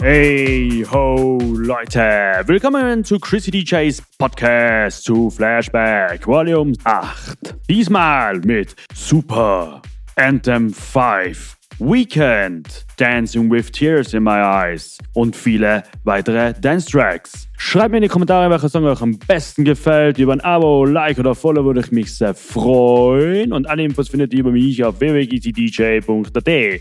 Hey ho Leute, willkommen zu Chrissy DJs Podcast zu Flashback Volume 8. Diesmal mit Super Anthem 5 Weekend, Dancing with Tears in My Eyes und viele weitere Dance Tracks. Schreibt mir in die Kommentare, welcher Song euch am besten gefällt. Über ein Abo, Like oder Follow würde ich mich sehr freuen. Und alle Infos findet ihr über mich auf www.dj.at.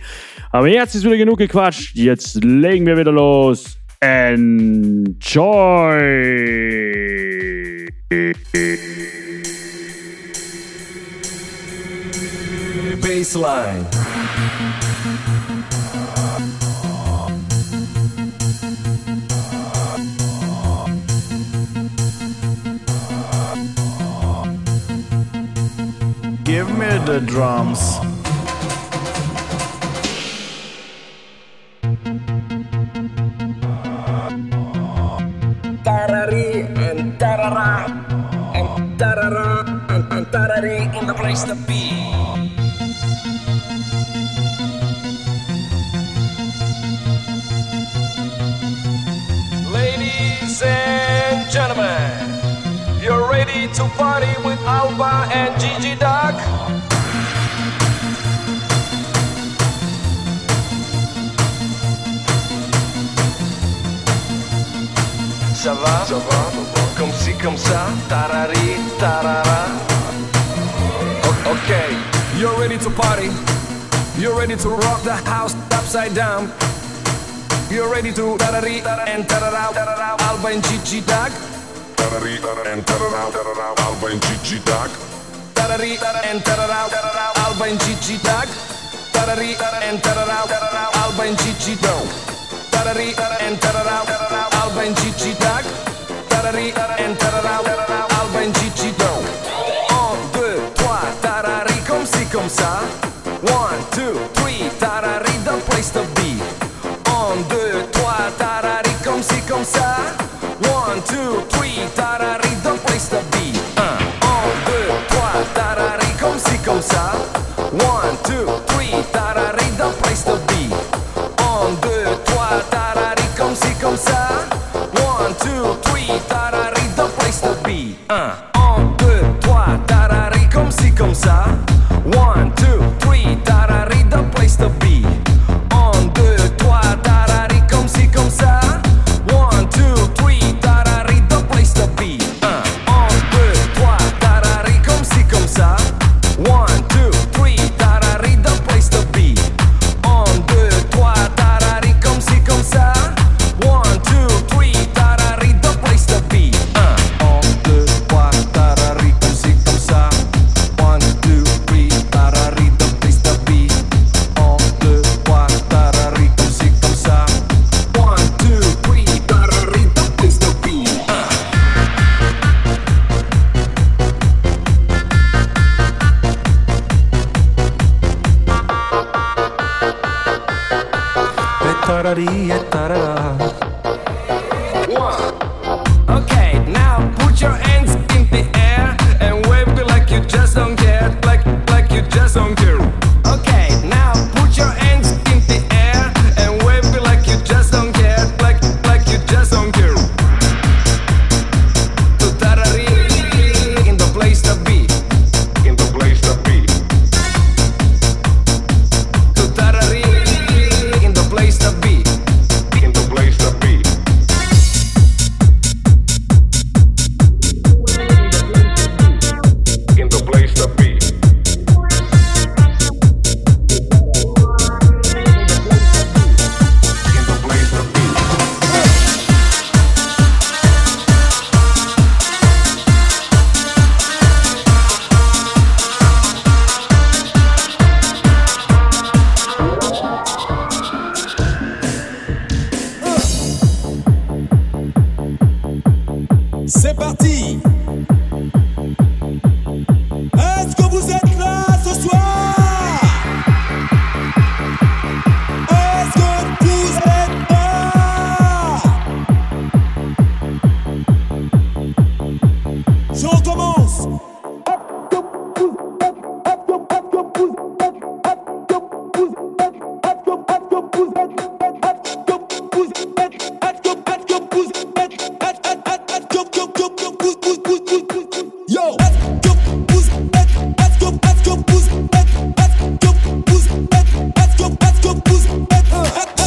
Aber jetzt ist wieder genug gequatscht. Jetzt legen wir wieder los. Enjoy! Baseline. Give me the drums. Tarari and tarara and tarara and, tarari in the place to be. Ladies and gentlemen, you're ready to party with Alba and Gigi Dag? Ça va? Ça va? Comme si, comme ça, tarari, tarara. Okay, you're ready to party. You're ready to rock the house upside down. You're ready to tarari and tarara, tarara, Alba and Gigi Dag. Tarari and tarara, tarara, Alba and Gigi Dag. Tarari and tarara, tarara, Alba and Gigi Dag. Tarari and tarara, tarara, Alba and Gigi Dag. Tarari and tarara, tarara, Alba and Gigi Dag. Tarari and tarara, tarara, Alba and Gigi Dag. Un, deux, trois, tarari, comme si, comme ça. One, two, three, tarari, the place to be. Un, deux, trois, tarari, comme si, comme ça. 1, 2, 3, tarari, comme ci, comme ça. 1, 2, 3, tarari. go, let's go, pousse,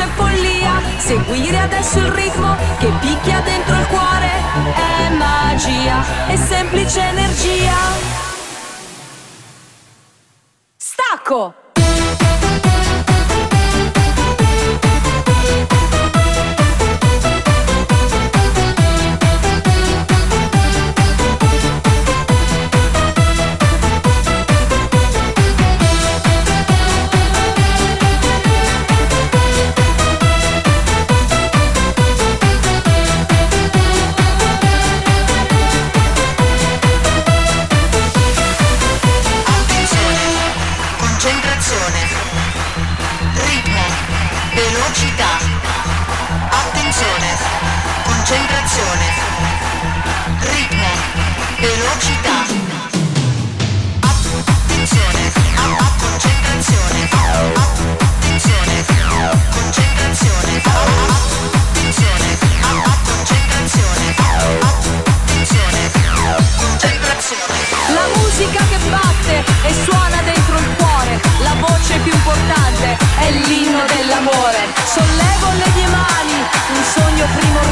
c'è follia, seguire adesso il ritmo che picchia dentro il cuore è magia, è semplice energia. Stacco!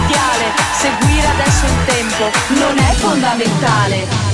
mondiale, seguire adesso il tempo non è fondamentale.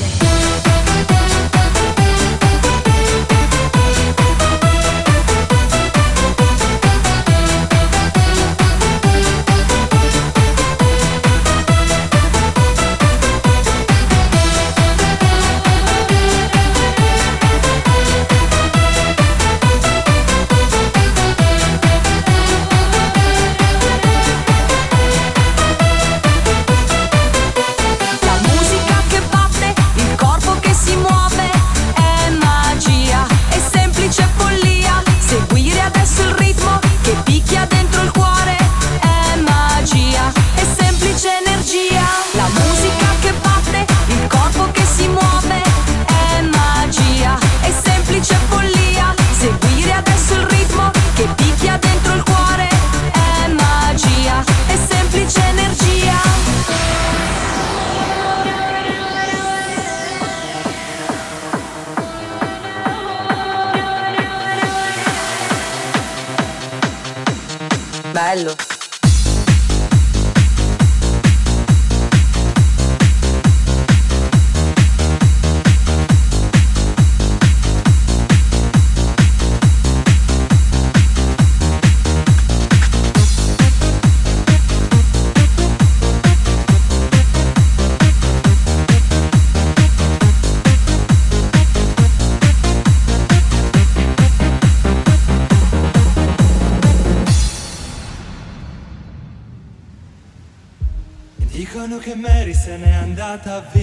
cada.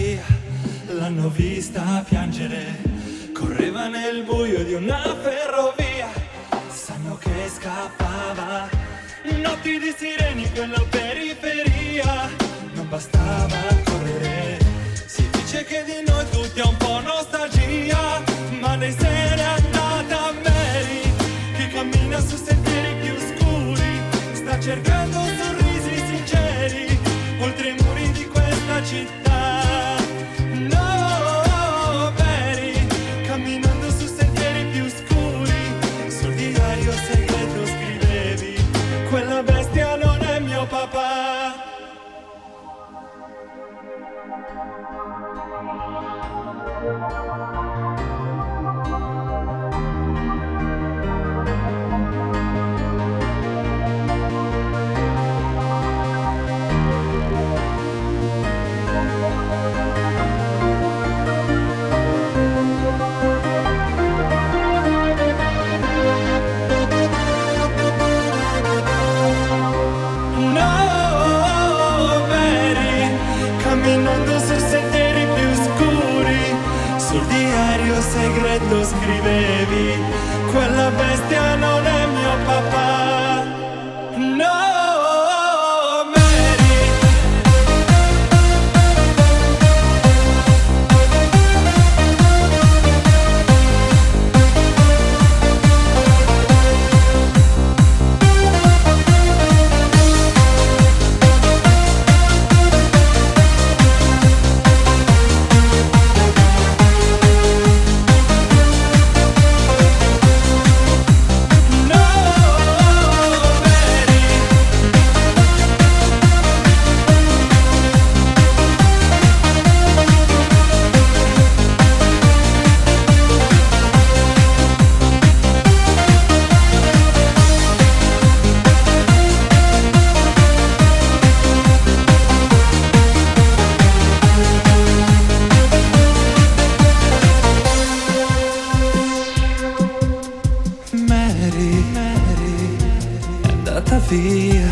Andata via,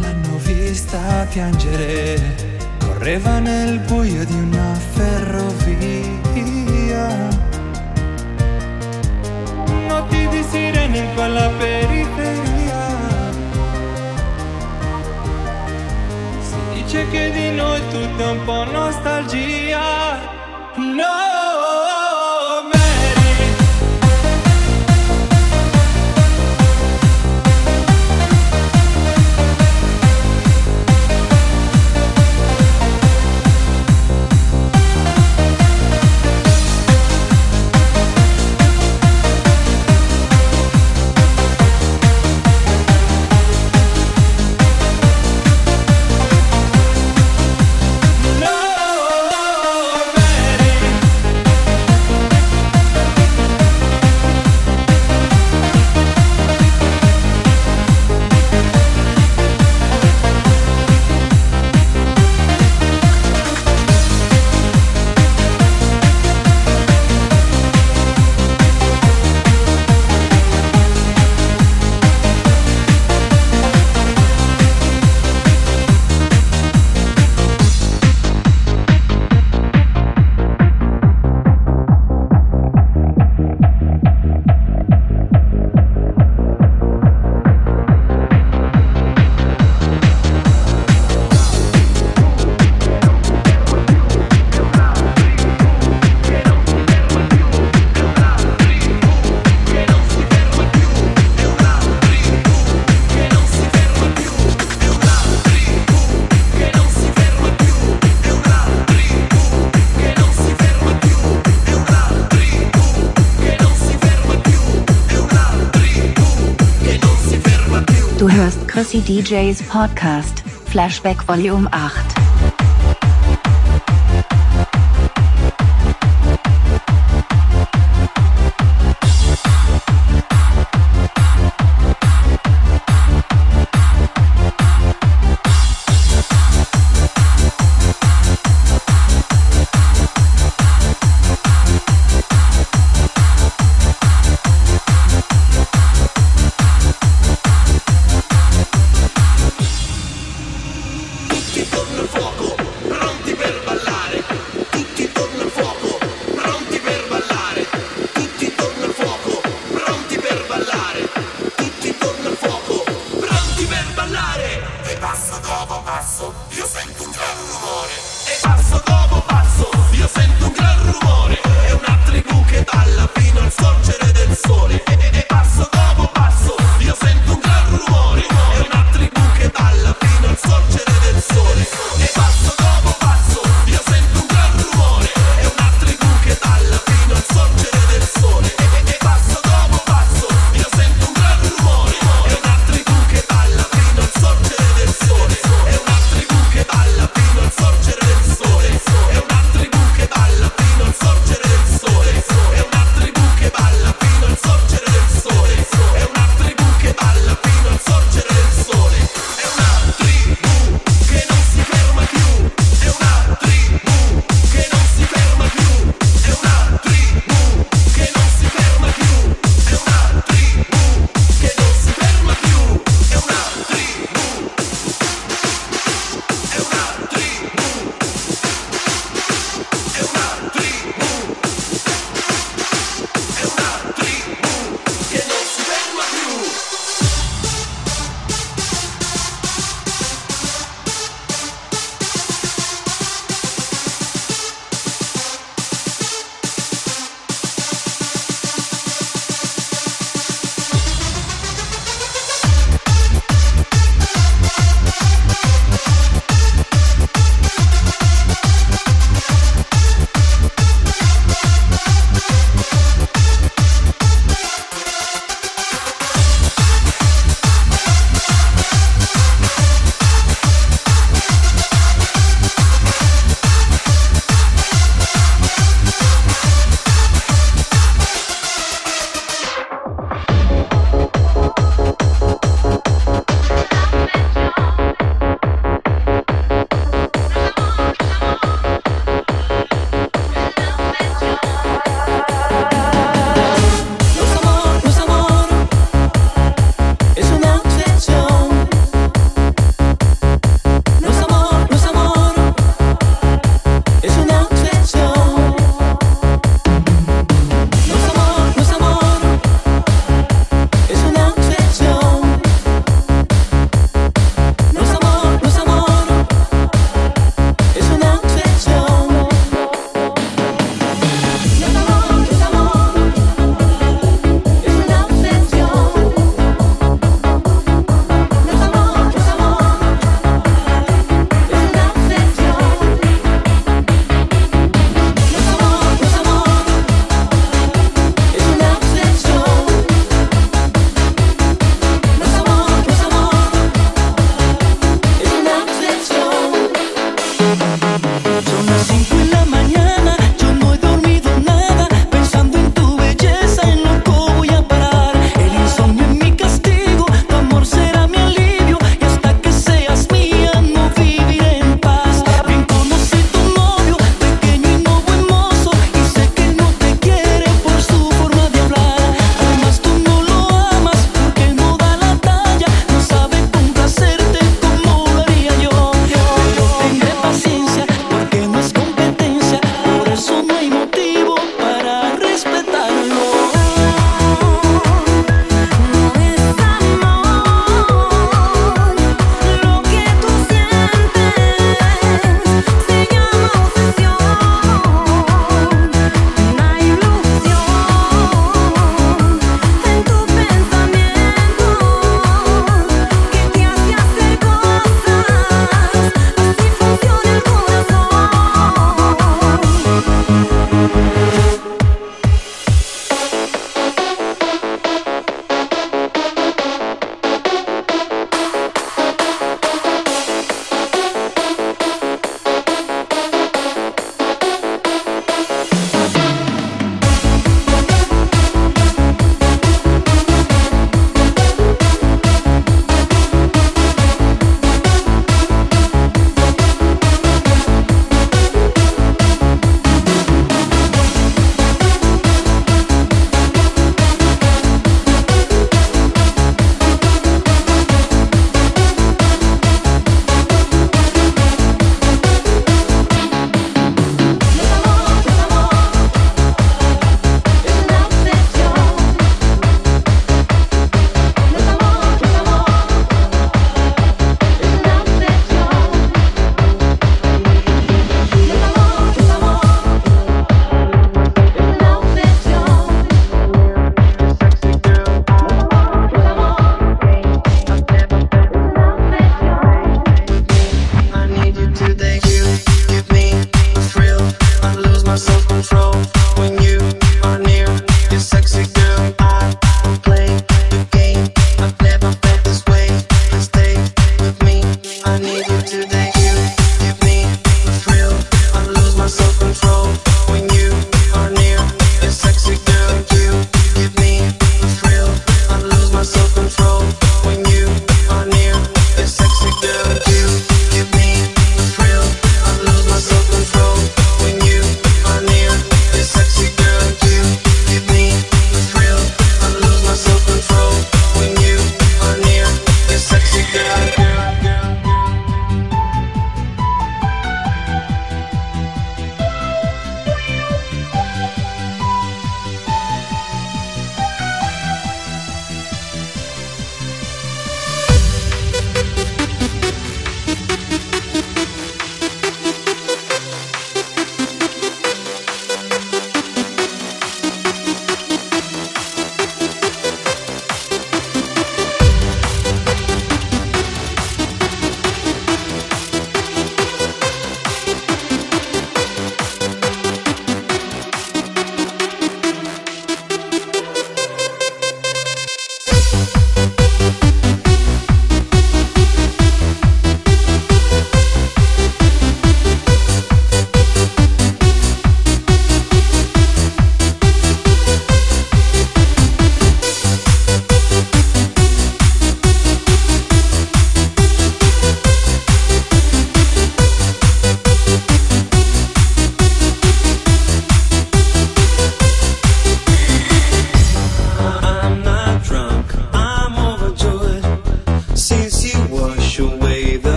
l'hanno vista piangere, correva nel buio di una ferrovia. Notti di sirene in quella periferia. Si dice che di noi tutto è un po' nostalgia. No, hörst Chrissy DJs Podcast, Flashback Volume 8.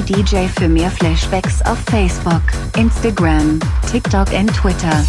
City DJ für mehr Flashbacks auf Facebook, Instagram, TikTok und Twitter.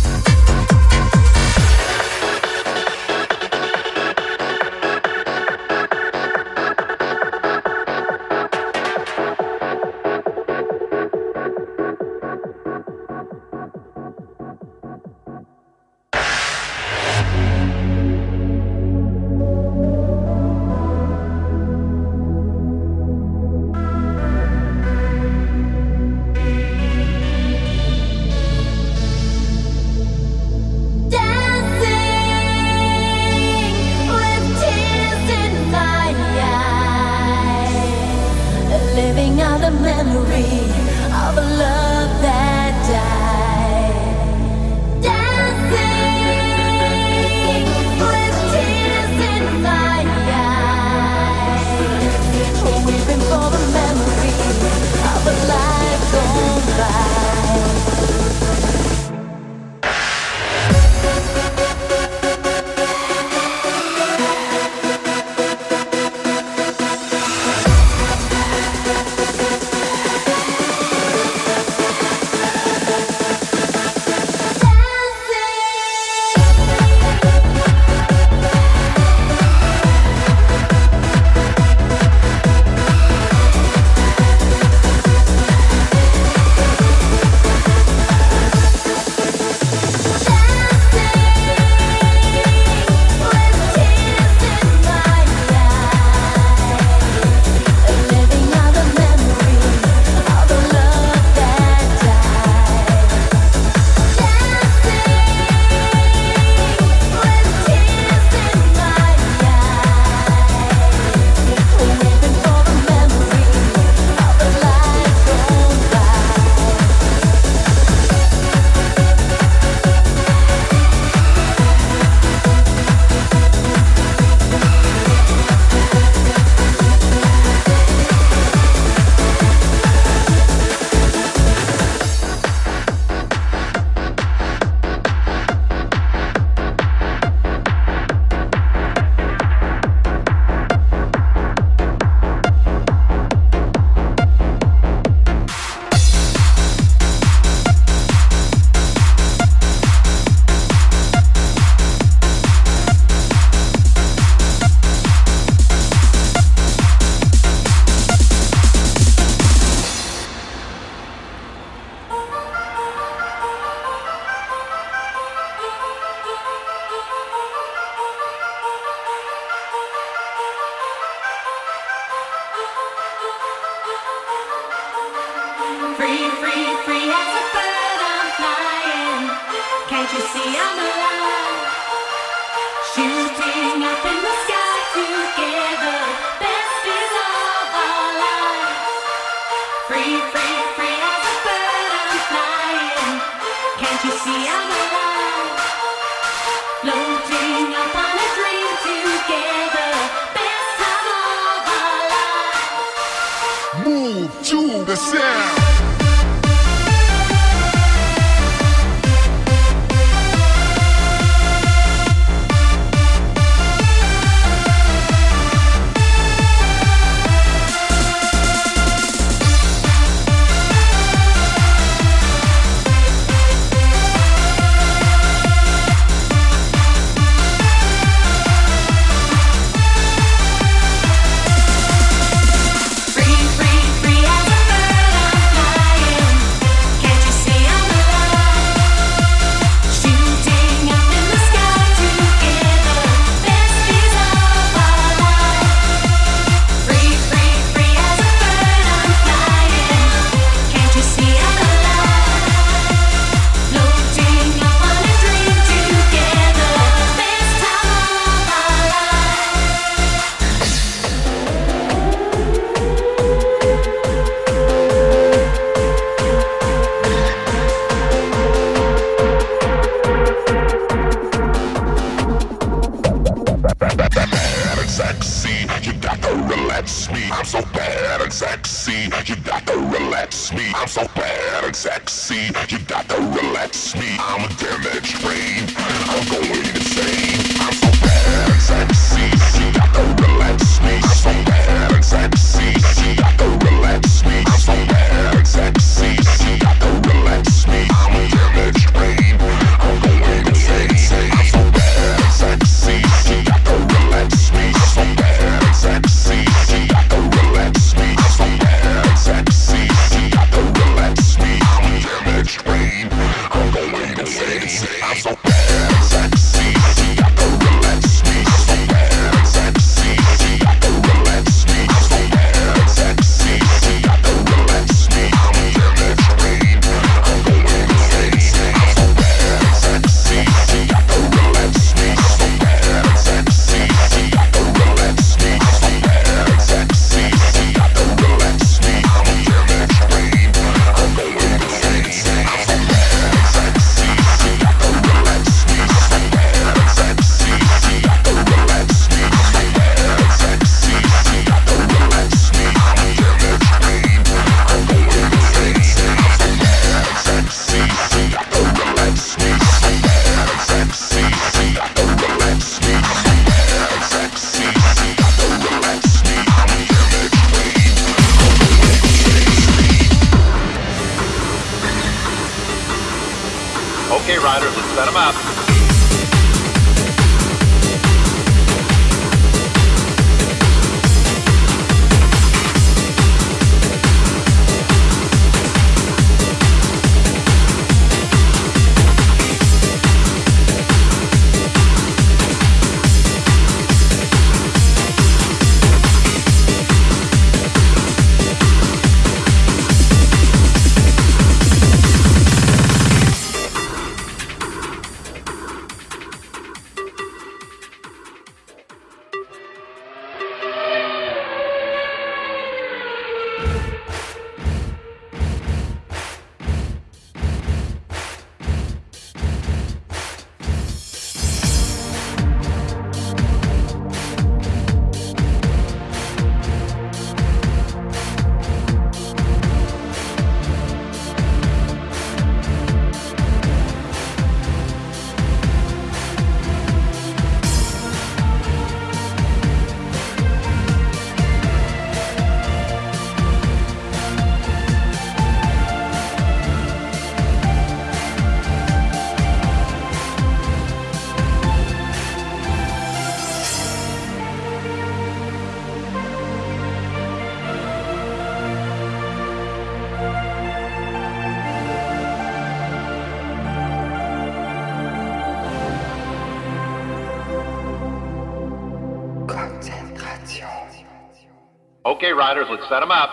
Okay, riders, let's set them up.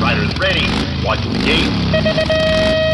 Riders ready. Watch the gate.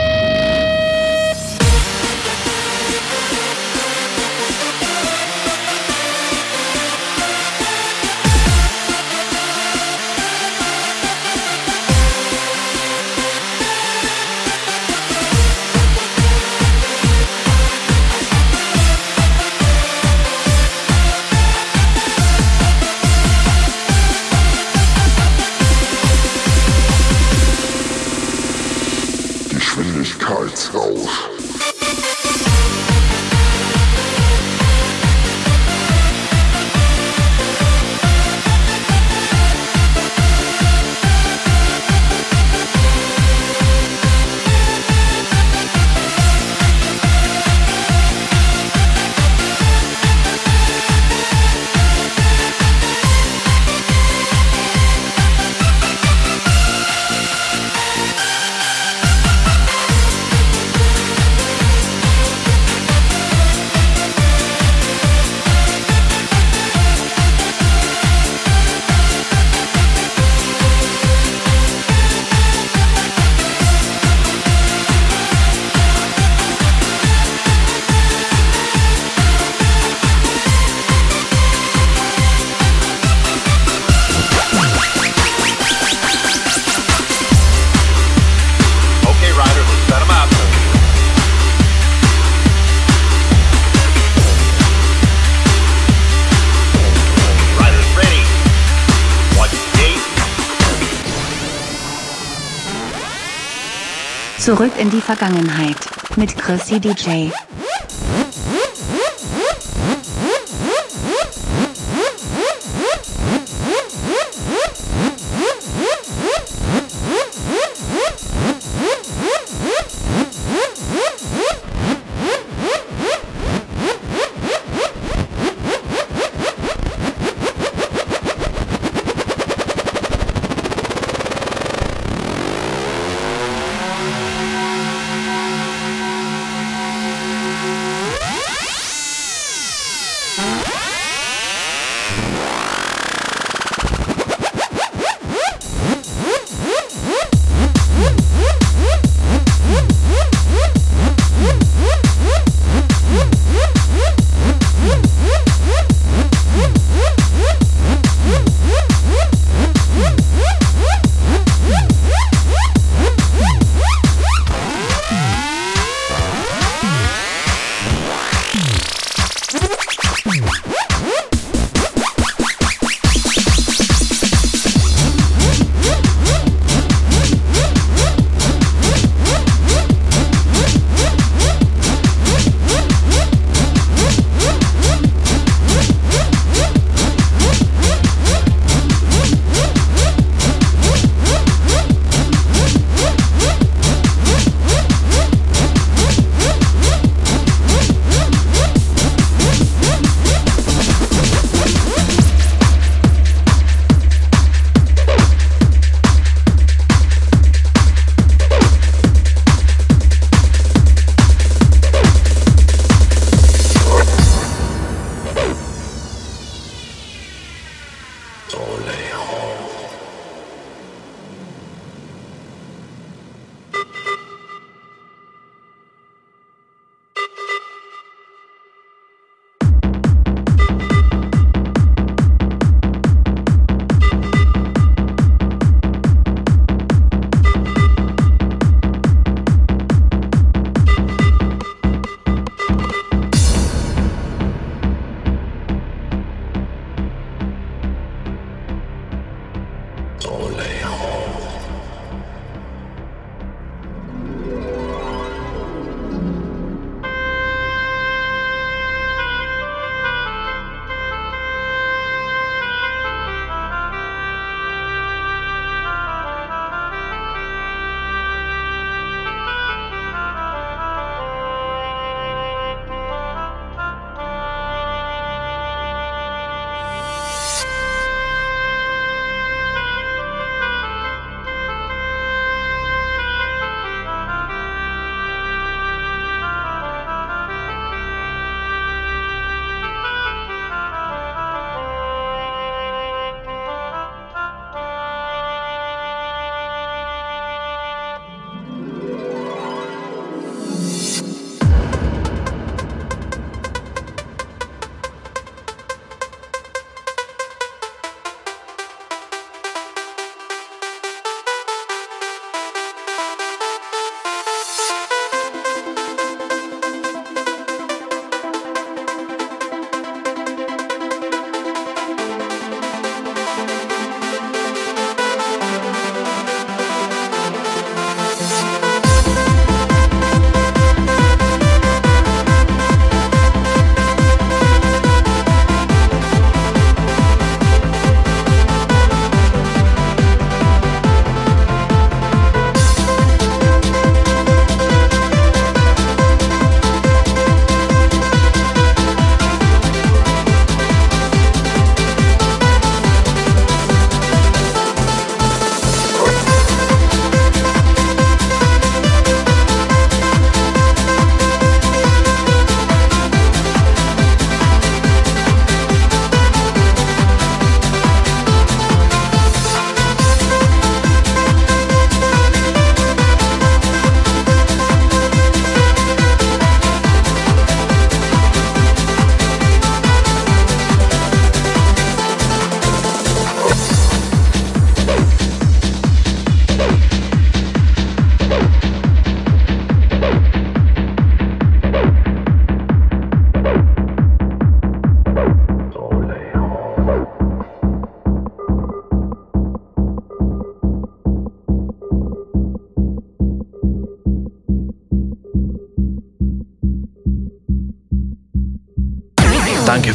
Zurück in die Vergangenheit mit Chrissy DJ.